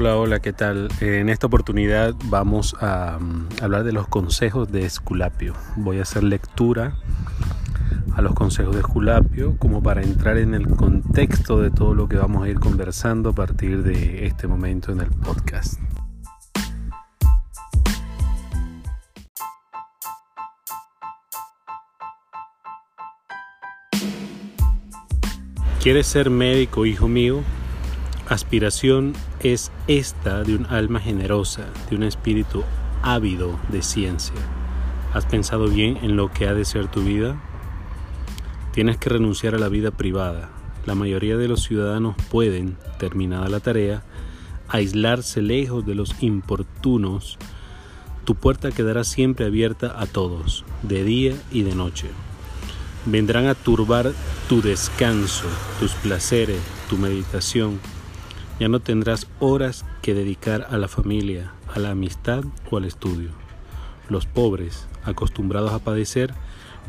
Hola, hola, ¿qué tal? En esta oportunidad vamos a um, hablar de los consejos de Esculapio. Voy a hacer lectura a los consejos de Esculapio como para entrar en el contexto de todo lo que vamos a ir conversando a partir de este momento en el podcast. ¿Quieres ser médico, hijo mío? Aspiración es esta de un alma generosa, de un espíritu ávido de ciencia. ¿Has pensado bien en lo que ha de ser tu vida? Tienes que renunciar a la vida privada. La mayoría de los ciudadanos pueden, terminada la tarea, aislarse lejos de los importunos. Tu puerta quedará siempre abierta a todos, de día y de noche. Vendrán a turbar tu descanso, tus placeres, tu meditación ya no tendrás horas que dedicar a la familia, a la amistad o al estudio. Los pobres, acostumbrados a padecer,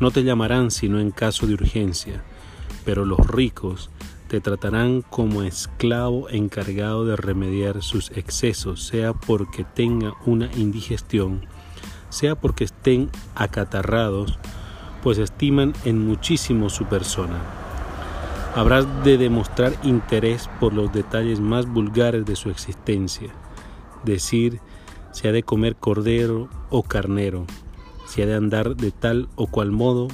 no te llamarán sino en caso de urgencia, pero los ricos te tratarán como esclavo encargado de remediar sus excesos, sea porque tenga una indigestión, sea porque estén acatarrados, pues estiman en muchísimo su persona Habrás de demostrar interés por los detalles más vulgares de su existencia, decir si ha de comer cordero o carnero, si ha de andar de tal o cual modo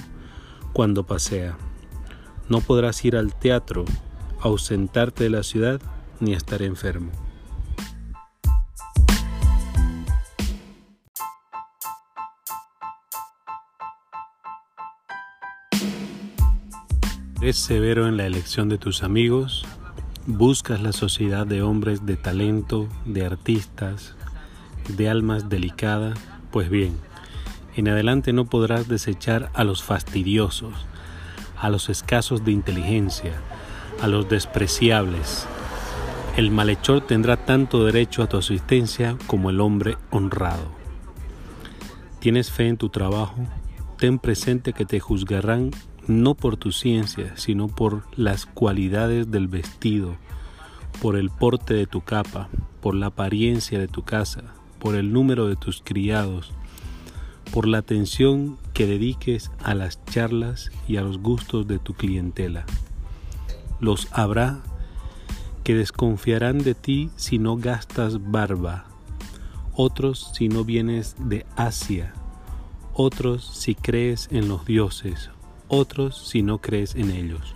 cuando pasea. No podrás ir al teatro, ausentarte de la ciudad ni estar enfermo. ¿Es severo en la elección de tus amigos? ¿Buscas la sociedad de hombres de talento, de artistas, de almas delicadas? Pues bien, en adelante no podrás desechar a los fastidiosos, a los escasos de inteligencia, a los despreciables. El malhechor tendrá tanto derecho a tu asistencia como el hombre honrado. ¿Tienes fe en tu trabajo? Ten presente que te juzgarán no por tu ciencia, sino por las cualidades del vestido, por el porte de tu capa, por la apariencia de tu casa, por el número de tus criados, por la atención que dediques a las charlas y a los gustos de tu clientela. Los habrá que desconfiarán de ti si no gastas barba, otros si no vienes de Asia, otros si crees en los dioses, otros si no crees en ellos.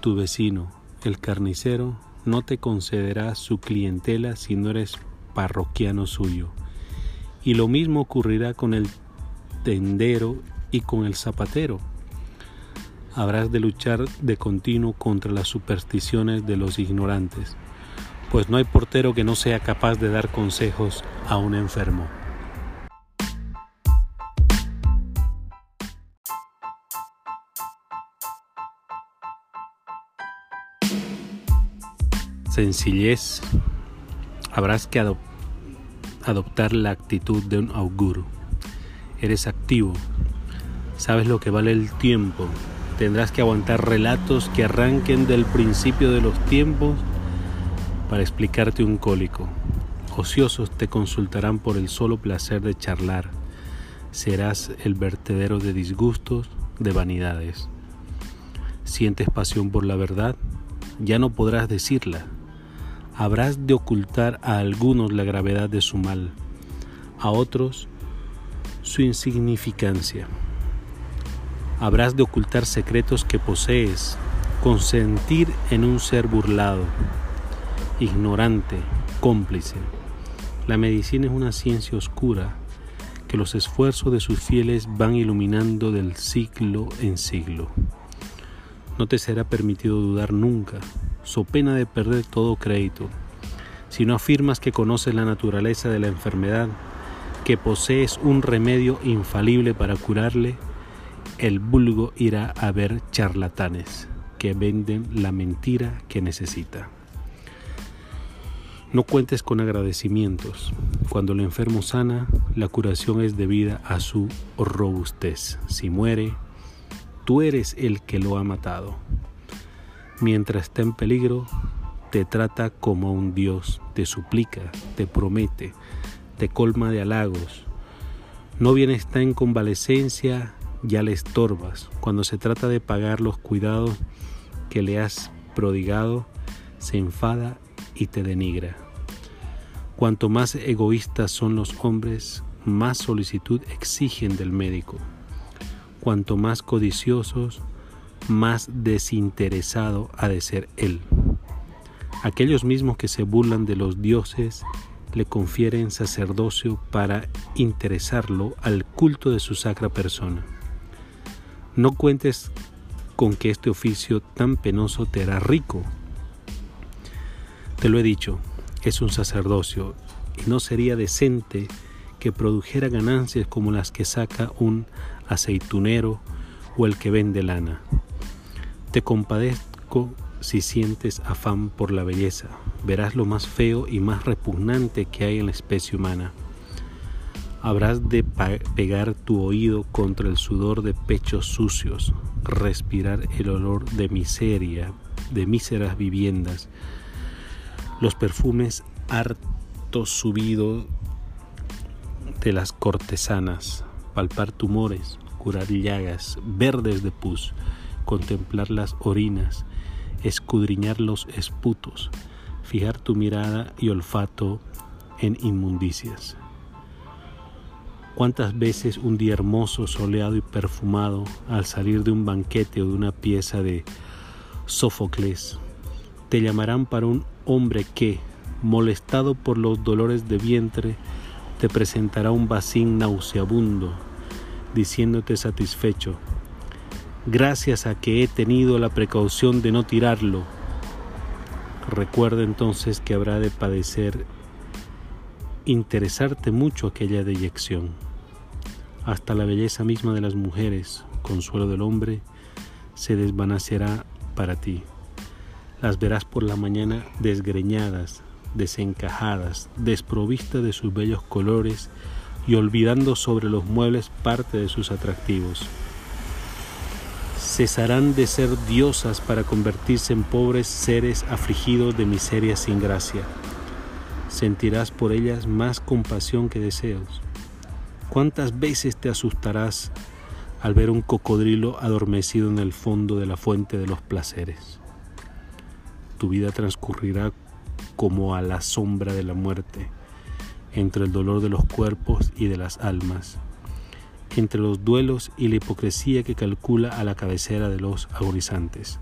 Tu vecino, el carnicero, no te concederá su clientela si no eres parroquiano suyo. Y lo mismo ocurrirá con el tendero y con el zapatero. Habrás de luchar de continuo contra las supersticiones de los ignorantes, pues no hay portero que no sea capaz de dar consejos a un enfermo. Sencillez, habrás que adoptar la actitud de un auguro. Eres activo, sabes lo que vale el tiempo, tendrás que aguantar relatos que arranquen del principio de los tiempos para explicarte un cólico. Ociosos te consultarán por el solo placer de charlar. Serás el vertedero de disgustos, de vanidades. ¿Sientes pasión por la verdad? Ya no podrás decirla habrás de ocultar a algunos la gravedad de su mal, a otros su insignificancia. Habrás de ocultar secretos que posees, consentir en un ser burlado, ignorante, cómplice. La medicina es una ciencia oscura que los esfuerzos de sus fieles van iluminando del siglo en siglo. No te será permitido dudar nunca, so pena de perder todo crédito. Si no afirmas que conoces la naturaleza de la enfermedad, que posees un remedio infalible para curarle, el vulgo irá a ver charlatanes que venden la mentira que necesita. No cuentes con agradecimientos. Cuando el enfermo sana, la curación es debida a su robustez. Si muere, tú eres el que lo ha matado. Mientras está en peligro, te trata como un Dios, te suplica, te promete, te colma de halagos. No bien está en convalecencia, ya le estorbas. Cuando se trata de pagar los cuidados que le has prodigado, se enfada y te denigra. Cuanto más egoístas son los hombres, más solicitud exigen del médico. Cuanto más codiciosos, más desinteresado ha de ser él. Aquellos mismos que se burlan de los dioses le confieren sacerdocio para interesarlo al culto de su sacra persona. No cuentes con que este oficio tan penoso te hará rico. Te lo he dicho, es un sacerdocio y no sería decente que produjera ganancias como las que saca un aceitunero o el que vende lana. Te compadezco si sientes afán por la belleza, verás lo más feo y más repugnante que hay en la especie humana. Habrás de pegar tu oído contra el sudor de pechos sucios, respirar el olor de miseria, de míseras viviendas, los perfumes hartos subidos de las cortesanas, palpar tumores, curar llagas verdes de pus, contemplar las orinas, escudriñar los esputos, fijar tu mirada y olfato en inmundicias. ¿Cuántas veces un día hermoso, soleado y perfumado, al salir de un banquete o de una pieza de Sófocles, te llamarán para un hombre que, molestado por los dolores de vientre, te presentará un vacín nauseabundo, diciéndote satisfecho, gracias a que he tenido la precaución de no tirarlo. Recuerda entonces que habrá de padecer interesarte mucho aquella deyección. Hasta la belleza misma de las mujeres, consuelo del hombre, se desvanecerá para ti. Las verás por la mañana desgreñadas, desencajadas, desprovistas de sus bellos colores y olvidando sobre los muebles parte de sus atractivos cesarán de ser diosas para convertirse en pobres seres afligidos de miseria sin gracia. Sentirás por ellas más compasión que deseos. ¿Cuántas veces te asustarás al ver un cocodrilo adormecido en el fondo de la fuente de los placeres? Tu vida transcurrirá como a la sombra de la muerte, entre el dolor de los cuerpos y de las almas entre los duelos y la hipocresía que calcula a la cabecera de los agonizantes.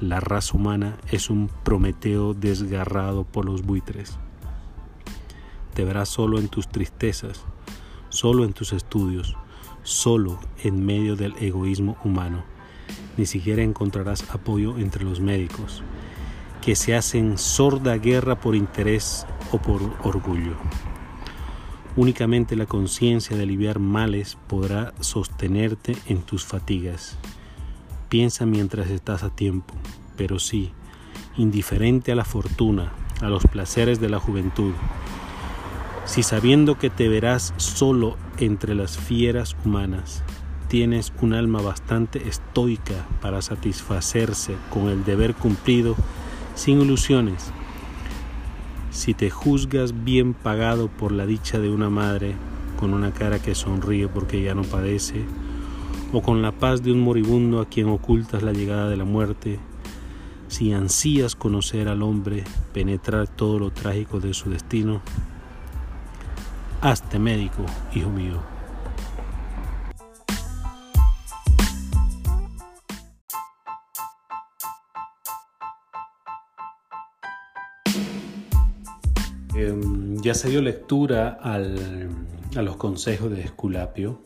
La raza humana es un Prometeo desgarrado por los buitres. Te verás solo en tus tristezas, solo en tus estudios, solo en medio del egoísmo humano. Ni siquiera encontrarás apoyo entre los médicos, que se hacen sorda guerra por interés o por orgullo. Únicamente la conciencia de aliviar males podrá sostenerte en tus fatigas. Piensa mientras estás a tiempo, pero sí, indiferente a la fortuna, a los placeres de la juventud. Si sabiendo que te verás solo entre las fieras humanas, tienes un alma bastante estoica para satisfacerse con el deber cumplido sin ilusiones, si te juzgas bien pagado por la dicha de una madre, con una cara que sonríe porque ya no padece, o con la paz de un moribundo a quien ocultas la llegada de la muerte, si ansías conocer al hombre, penetrar todo lo trágico de su destino, hazte médico, hijo mío. Em, ya se dio lectura a los consejos de Esculapio.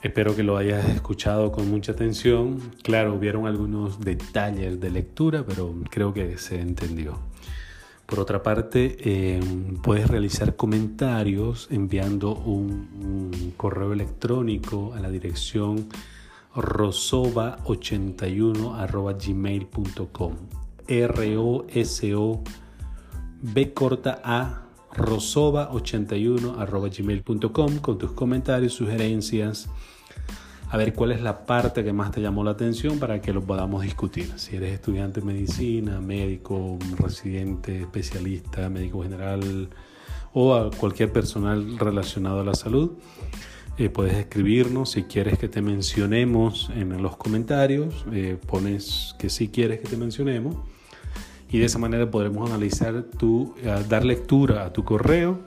Espero que lo hayas escuchado con mucha atención. Claro, hubieron algunos detalles de lectura, pero creo que se entendió. Por otra parte, em, puedes realizar comentarios enviando un, correo electrónico a la dirección rosova81 gmail.com. R-O-S-O. -S o b corta a bcortaa81@gmail.com con tus comentarios, sugerencias, a ver cuál es la parte que más te llamó la atención para que lo podamos discutir. Si eres estudiante de medicina, médico, residente, especialista, médico general o a cualquier personal relacionado a la salud, eh, puedes escribirnos. Si quieres que te mencionemos en los comentarios, eh, pones que sí quieres que te mencionemos y de esa manera podremos analizar tu, eh, dar lectura a tu correo,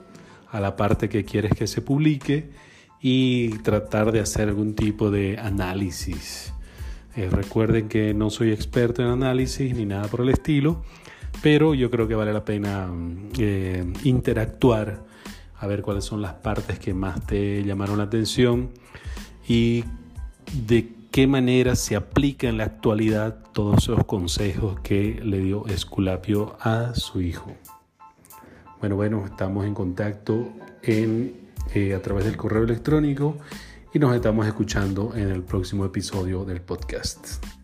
a la parte que quieres que se publique y tratar de hacer algún tipo de análisis. Eh, recuerden que no soy experto en análisis ni nada por el estilo, pero yo creo que vale la pena mm, eh, interactuar, a ver cuáles son las partes que más te llamaron la atención y de qué manera se aplica en la actualidad todos esos consejos que le dio Esculapio a su hijo. Bueno, bueno, estamos en contacto en eh, a través del correo electrónico y nos estamos escuchando en el próximo episodio del podcast.